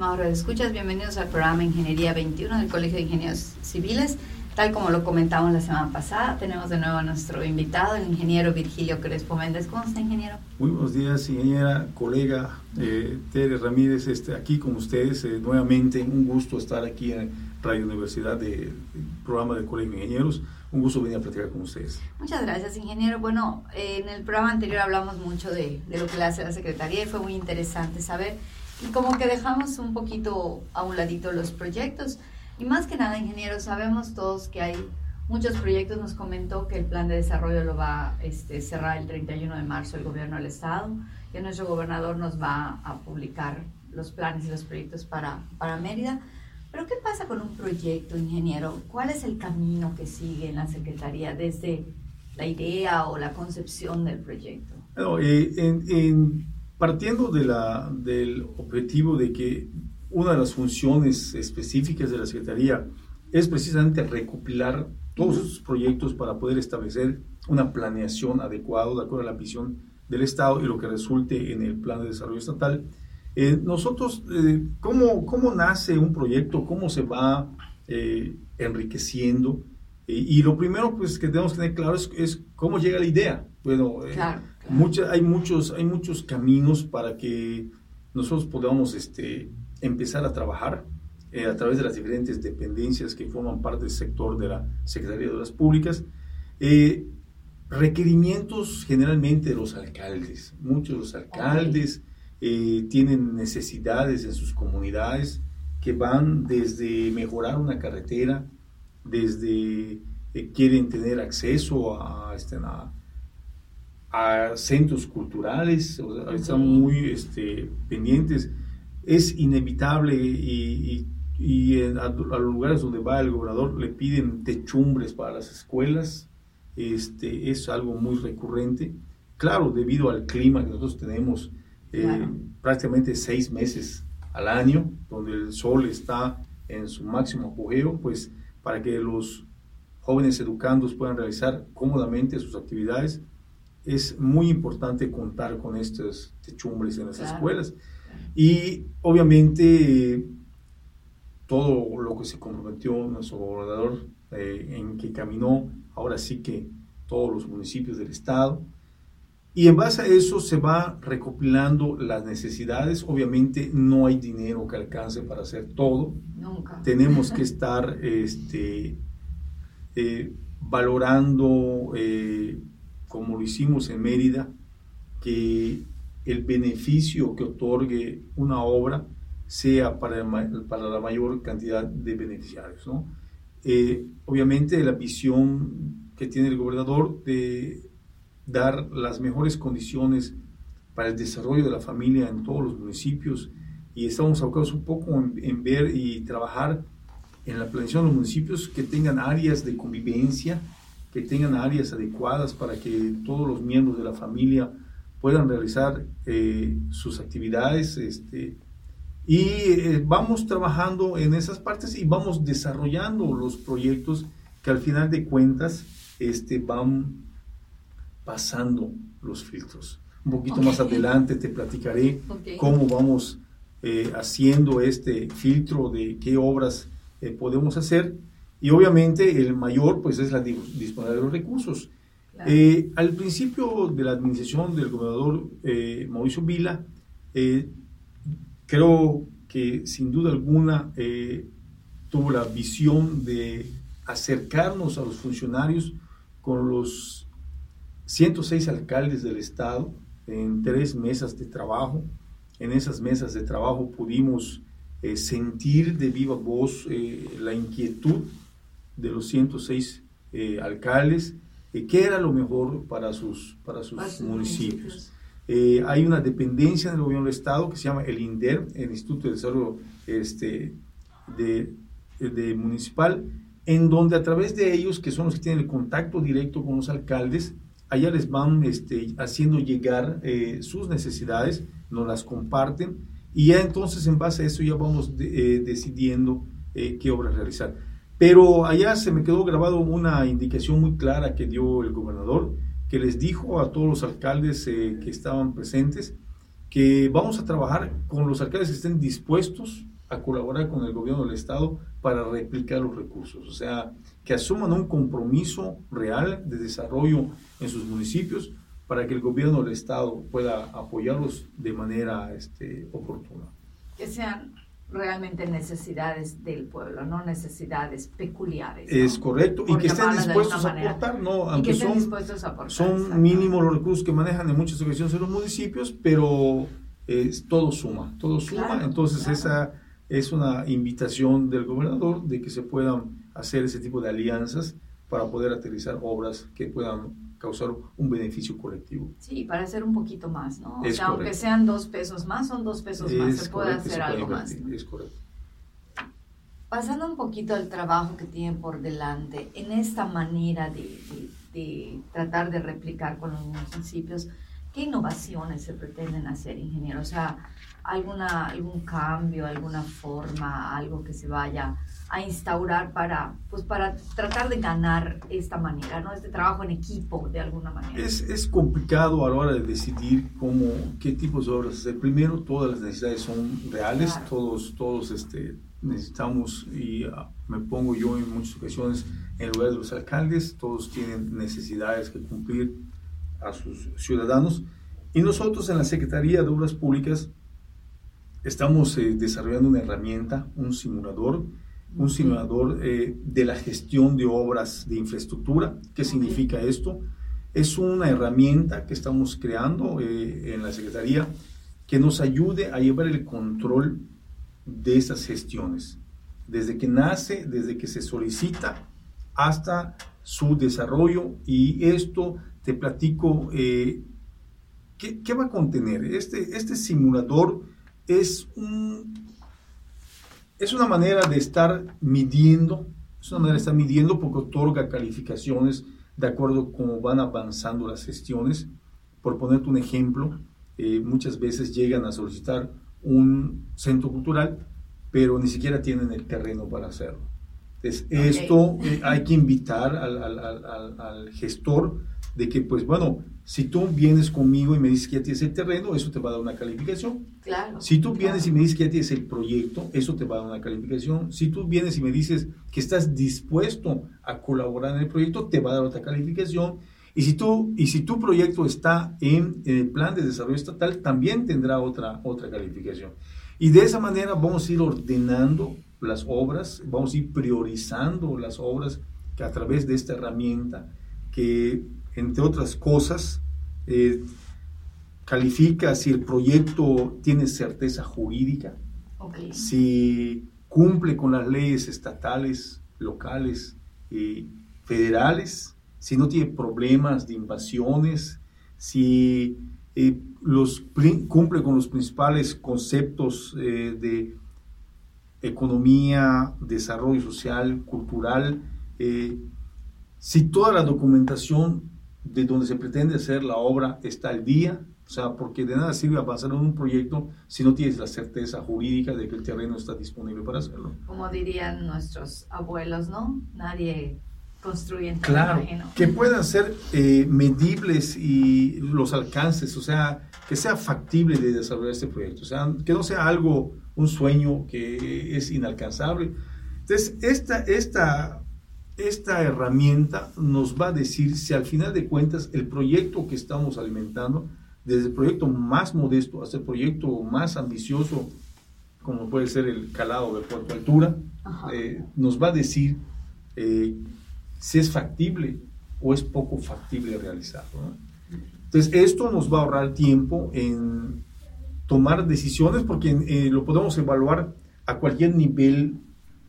estimados escuchas, bienvenidos al programa Ingeniería 21 del Colegio de Ingenieros Civiles. Tal como lo comentamos la semana pasada, tenemos de nuevo a nuestro invitado, el ingeniero Virgilio Crespo Méndez. ¿Cómo está, ingeniero? Muy buenos días, ingeniera, colega eh, Tere Ramírez, este, aquí con ustedes. Eh, nuevamente, un gusto estar aquí en Radio Universidad del programa del Colegio de Ingenieros. Un gusto venir a platicar con ustedes. Muchas gracias, ingeniero. Bueno, en el programa anterior hablamos mucho de, de lo que le hace la Secretaría y fue muy interesante saber. Y como que dejamos un poquito a un ladito los proyectos. Y más que nada, ingeniero, sabemos todos que hay muchos proyectos. Nos comentó que el plan de desarrollo lo va a este, cerrar el 31 de marzo el gobierno del Estado, que nuestro gobernador nos va a publicar los planes y los proyectos para, para Mérida. Pero ¿qué pasa con un proyecto, ingeniero? ¿Cuál es el camino que sigue en la Secretaría desde la idea o la concepción del proyecto? Eh, en, partiendo de la, del objetivo de que una de las funciones específicas de la Secretaría es precisamente recopilar todos esos proyectos para poder establecer una planeación adecuada de acuerdo a la visión del Estado y lo que resulte en el plan de desarrollo estatal. Eh, nosotros, eh, ¿cómo, ¿cómo, nace un proyecto? ¿Cómo se va eh, enriqueciendo? y lo primero pues, que tenemos que tener claro es, es cómo llega la idea. Bueno, claro, hay, muchos, hay muchos caminos para que nosotros podamos este, empezar a trabajar eh, a través de las diferentes dependencias que forman parte del sector de la Secretaría de Obras Públicas. Eh, requerimientos generalmente de los alcaldes. Muchos de los alcaldes eh, tienen necesidades en sus comunidades que van desde mejorar una carretera, desde quieren tener acceso a, este, a, a centros culturales, están muy este, pendientes. Es inevitable y, a, los lugares donde va el gobernador le piden techumbres para las escuelas, este, es algo muy recurrente. Claro, debido al clima que nosotros tenemos eh, prácticamente seis meses al año, donde el sol está en su máximo apogeo, pues para que los jóvenes educandos puedan realizar cómodamente sus actividades, es muy importante contar con estas techumbres en las escuelas. Y obviamente todo lo que se comprometió nuestro gobernador eh, en que caminó, ahora sí que todos los municipios del estado. Y en base a eso se va recopilando las necesidades. Obviamente no hay dinero que alcance para hacer todo. Nunca. Tenemos que estar este, eh, valorando, eh, como lo hicimos en Mérida, que el beneficio que otorgue una obra sea para, para la mayor cantidad de beneficiarios. ¿no? Eh, obviamente la visión que tiene el gobernador de dar las mejores condiciones para el desarrollo de la familia en todos los municipios y estamos abocados un poco en, ver y trabajar en la planeación de los municipios que tengan áreas de convivencia, que tengan áreas adecuadas para que todos los miembros de la familia puedan realizar eh, sus actividades. Este, y eh, vamos trabajando en esas partes y vamos desarrollando los proyectos que al final de cuentas este, van pasando los filtros. Un poquito más adelante te platicaré cómo vamos eh, haciendo este filtro de qué obras podemos hacer. Y obviamente el mayor pues es la disponibilidad de los recursos. Eh, al principio de la administración del gobernador eh, Mauricio Vila, eh, creo que sin duda alguna tuvo la visión de acercarnos a los funcionarios con los 106 alcaldes del estado en tres mesas de trabajo. En esas mesas de trabajo pudimos sentir de viva voz la inquietud de los 106 alcaldes qué era lo mejor para sus, para sus municipios. Eh, hay una dependencia del gobierno del Estado que se llama el INDER, el Instituto de Desarrollo este, de, de Municipal, en donde a través de ellos, que son los que tienen el contacto directo con los alcaldes, allá les van este, haciendo llegar eh, sus necesidades, nos las comparten y ya entonces en base a eso ya vamos eh, decidiendo qué obras realizar. Pero allá se me quedó grabado una indicación muy clara que dio el gobernador, que les dijo a todos los alcaldes eh, que estaban presentes que vamos a trabajar con los alcaldes que estén dispuestos a colaborar con el gobierno del Estado para replicar los recursos, o sea, que asuman un compromiso real de desarrollo en sus municipios para que el gobierno del Estado pueda apoyarlos de manera este, oportuna. Que sean realmente necesidades del pueblo, no necesidades peculiares. Es correcto, y que estén dispuestos a aportar, ¿no? Aunque son, son mínimos los recursos que manejan en muchas ocasiones en los municipios, pero todo suma, todo suma, entonces esa es una invitación del gobernador de que se puedan hacer ese tipo de alianzas para poder aterrizar obras que puedan causar un beneficio colectivo. Sí, para hacer un poquito más, ¿no? o sea, aunque sean dos pesos más, son dos pesos más, se puede hacer algo más. Es correcto. Pasando un poquito al trabajo que tienen por delante, en esta manera de, de tratar de replicar con los municipios, ¿qué innovaciones se pretenden hacer, ingeniero? O sea, alguna, algún cambio, alguna forma, algo que se vaya a instaurar para, pues para tratar de ganar esta manera, ¿no? Este trabajo en equipo, de alguna manera. Es, es complicado a la hora de decidir cómo, qué tipos de obras hacer. Primero, todas las necesidades son reales, todos, todos este, necesitamos, y ah, me pongo yo en muchas ocasiones en lugar de los alcaldes, todos tienen necesidades que cumplir a sus ciudadanos. Y nosotros en la Secretaría de Obras Públicas Estamos eh, desarrollando una herramienta, un simulador, un simulador eh, de la gestión de obras de infraestructura. ¿Qué significa esto? Es una herramienta que estamos creando eh, en la Secretaría que nos ayude a llevar el control de esas gestiones, desde que nace, desde que se solicita hasta su desarrollo y esto te platico, ¿qué, ¿qué, va a contener? Este, este simulador es, es una manera de estar midiendo, es una manera de estar midiendo porque otorga calificaciones de acuerdo a cómo van avanzando las gestiones. Por ponerte un ejemplo, eh, muchas veces llegan a solicitar un centro cultural, pero ni siquiera tienen el terreno para hacerlo. Entonces, esto eh, hay que invitar al, al, al, gestor de que, pues bueno, si tú vienes conmigo y me dices que ya tienes el terreno, eso te va a dar una calificación. Claro. Si tú vienes y me dices que ya tienes el proyecto, eso te va a dar una calificación. Si tú vienes y me dices que estás dispuesto a colaborar en el proyecto, te va a dar otra calificación. Y si, tú, y si tu proyecto está en, en el plan de desarrollo estatal, también tendrá otra, otra calificación. Y de esa manera vamos a ir ordenando las obras, vamos a ir priorizando las obras que a través de esta herramienta que entre otras cosas, eh, califica si el proyecto tiene certeza jurídica, si cumple con las leyes estatales, locales y federales, si no tiene problemas de invasiones, si eh, los, cumple con los principales conceptos eh, de economía, desarrollo social, cultural, si toda la documentación de donde se pretende hacer la obra está al día, o sea, porque de nada sirve avanzar en un proyecto si no tienes la certeza jurídica de que el terreno está disponible para hacerlo. Como dirían nuestros abuelos, ¿no? Nadie construye en Claro, que puedan ser eh, medibles y los alcances, o sea, que sea factible de desarrollar este proyecto, o sea, que no sea algo, un sueño que es inalcanzable. Entonces, esta, esta esta herramienta nos va a decir si al final de cuentas el proyecto que estamos alimentando, desde el proyecto más modesto hasta el proyecto más ambicioso, como puede ser el calado de Puerto Altura, eh, nos va a decir eh, si es factible o es poco factible realizarlo. Entonces, esto nos va a ahorrar tiempo en tomar decisiones porque eh, lo podemos evaluar a cualquier nivel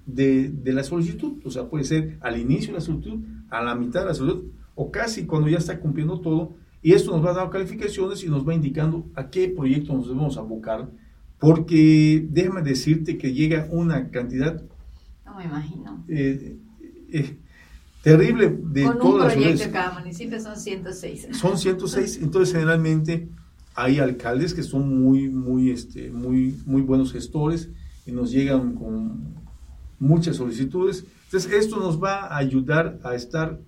de, la solicitud. O sea, puede ser al inicio de la solicitud, a la mitad de la solicitud, o casi cuando ya está cumpliendo todo. Y esto nos va a dar calificaciones y nos va indicando a qué proyecto nos debemos abocar, porque déjame decirte que llega una cantidad. No me imagino. Eh, eh, terrible de Con un proyecto en cada municipio son 106. Son 106, entonces generalmente hay alcaldes que son muy, muy, este, muy, muy buenos gestores y nos llegan con muchas solicitudes. Entonces, esto nos va a ayudar a estar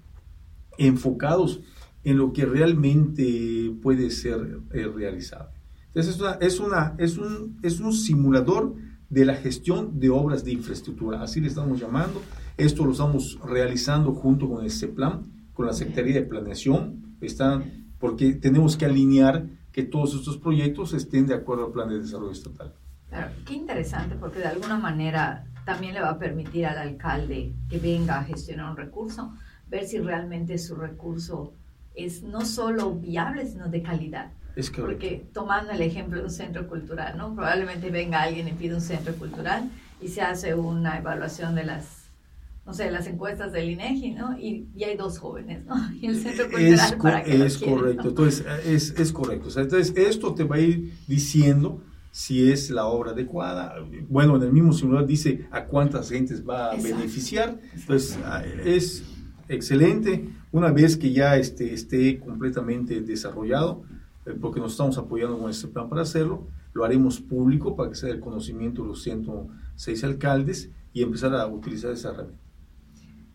enfocados en lo que realmente puede ser eh, realizable. Entonces es, una, es, una, es, un, es un simulador de la gestión de obras de infraestructura, así le estamos llamando. Esto lo estamos realizando junto con el CEPLAN, con la Secretaría de Planeación, están, porque tenemos que alinear que todos estos proyectos estén de acuerdo al plan de desarrollo estatal. Claro, qué interesante, porque de alguna manera también le va a permitir al alcalde que venga a gestionar un recurso, ver si realmente su recurso es no solo viable, sino de calidad. Es Porque tomando el ejemplo de un centro cultural, ¿no? Probablemente venga alguien y pide un centro cultural y se hace una evaluación de las, no sé, las encuestas del INEGI, ¿no? Y, y hay dos jóvenes, ¿no? Y el centro cultural es, para que Es correcto, entonces es, es correcto. entonces esto te va a ir diciendo si es la obra adecuada. Bueno, en el mismo simulador dice a cuántas gentes va a beneficiar. Entonces, es excelente. Una vez que ya esté, esté completamente desarrollado, eh, porque nos estamos apoyando con este plan para hacerlo, lo haremos público para que sea el conocimiento de los 106 alcaldes y empezar a utilizar esa herramienta.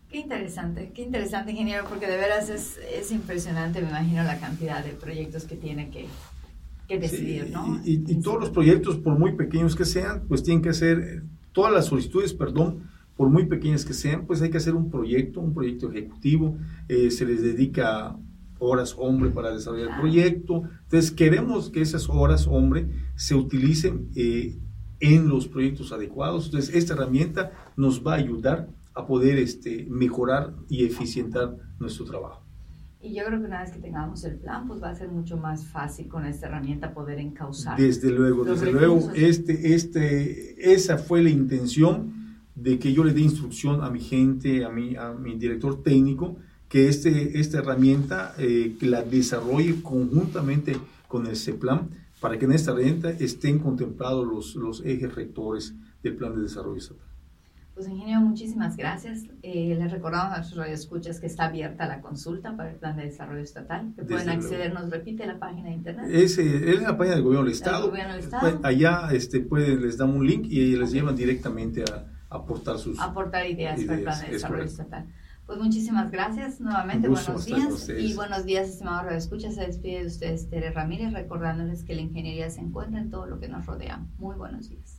Qué interesante, qué interesante, ingeniero, porque de veras es, es impresionante, me imagino, la cantidad de proyectos que tiene que, que decidir, ¿no? Y, todos los proyectos, por muy pequeños que sean, pues tienen que hacer, todas las solicitudes, perdón, por muy pequeñas que sean, pues hay que hacer un proyecto, un proyecto ejecutivo, eh, se les dedica horas hombre para desarrollar el proyecto, entonces queremos que esas horas hombre se utilicen eh, en los proyectos adecuados, entonces esta herramienta nos va a ayudar a poder este, mejorar y eficientar nuestro trabajo. Y yo creo que una vez que tengamos el plan, pues va a ser mucho más fácil con esta herramienta poder encauzar. Desde luego, desde luego, este, este, esa fue la intención de que yo le dé instrucción a mi gente, a mi, a mi director técnico, que este, esta herramienta eh, la desarrolle conjuntamente con el CEPLAN para que en esta herramienta estén contemplados los, los ejes rectores del plan de desarrollo estatal. Pues ingeniero, muchísimas gracias. Eh, les recordamos a nuestros radioescuchas que está abierta la consulta para el Plan de Desarrollo Estatal, que pueden acceder, nos repite la página de internet. Es, es la página del Gobierno del Estado. Pues, allá este, pueden, les damos un link y les llevan directamente a, aportar sus aportar ideas, para el Plan de Desarrollo Estatal. Pues muchísimas gracias nuevamente, buenos días y buenos días, estimados radioescuchas. Se despide de ustedes Tere Ramírez, recordándoles que la ingeniería se encuentra en todo lo que nos rodea. Muy buenos días.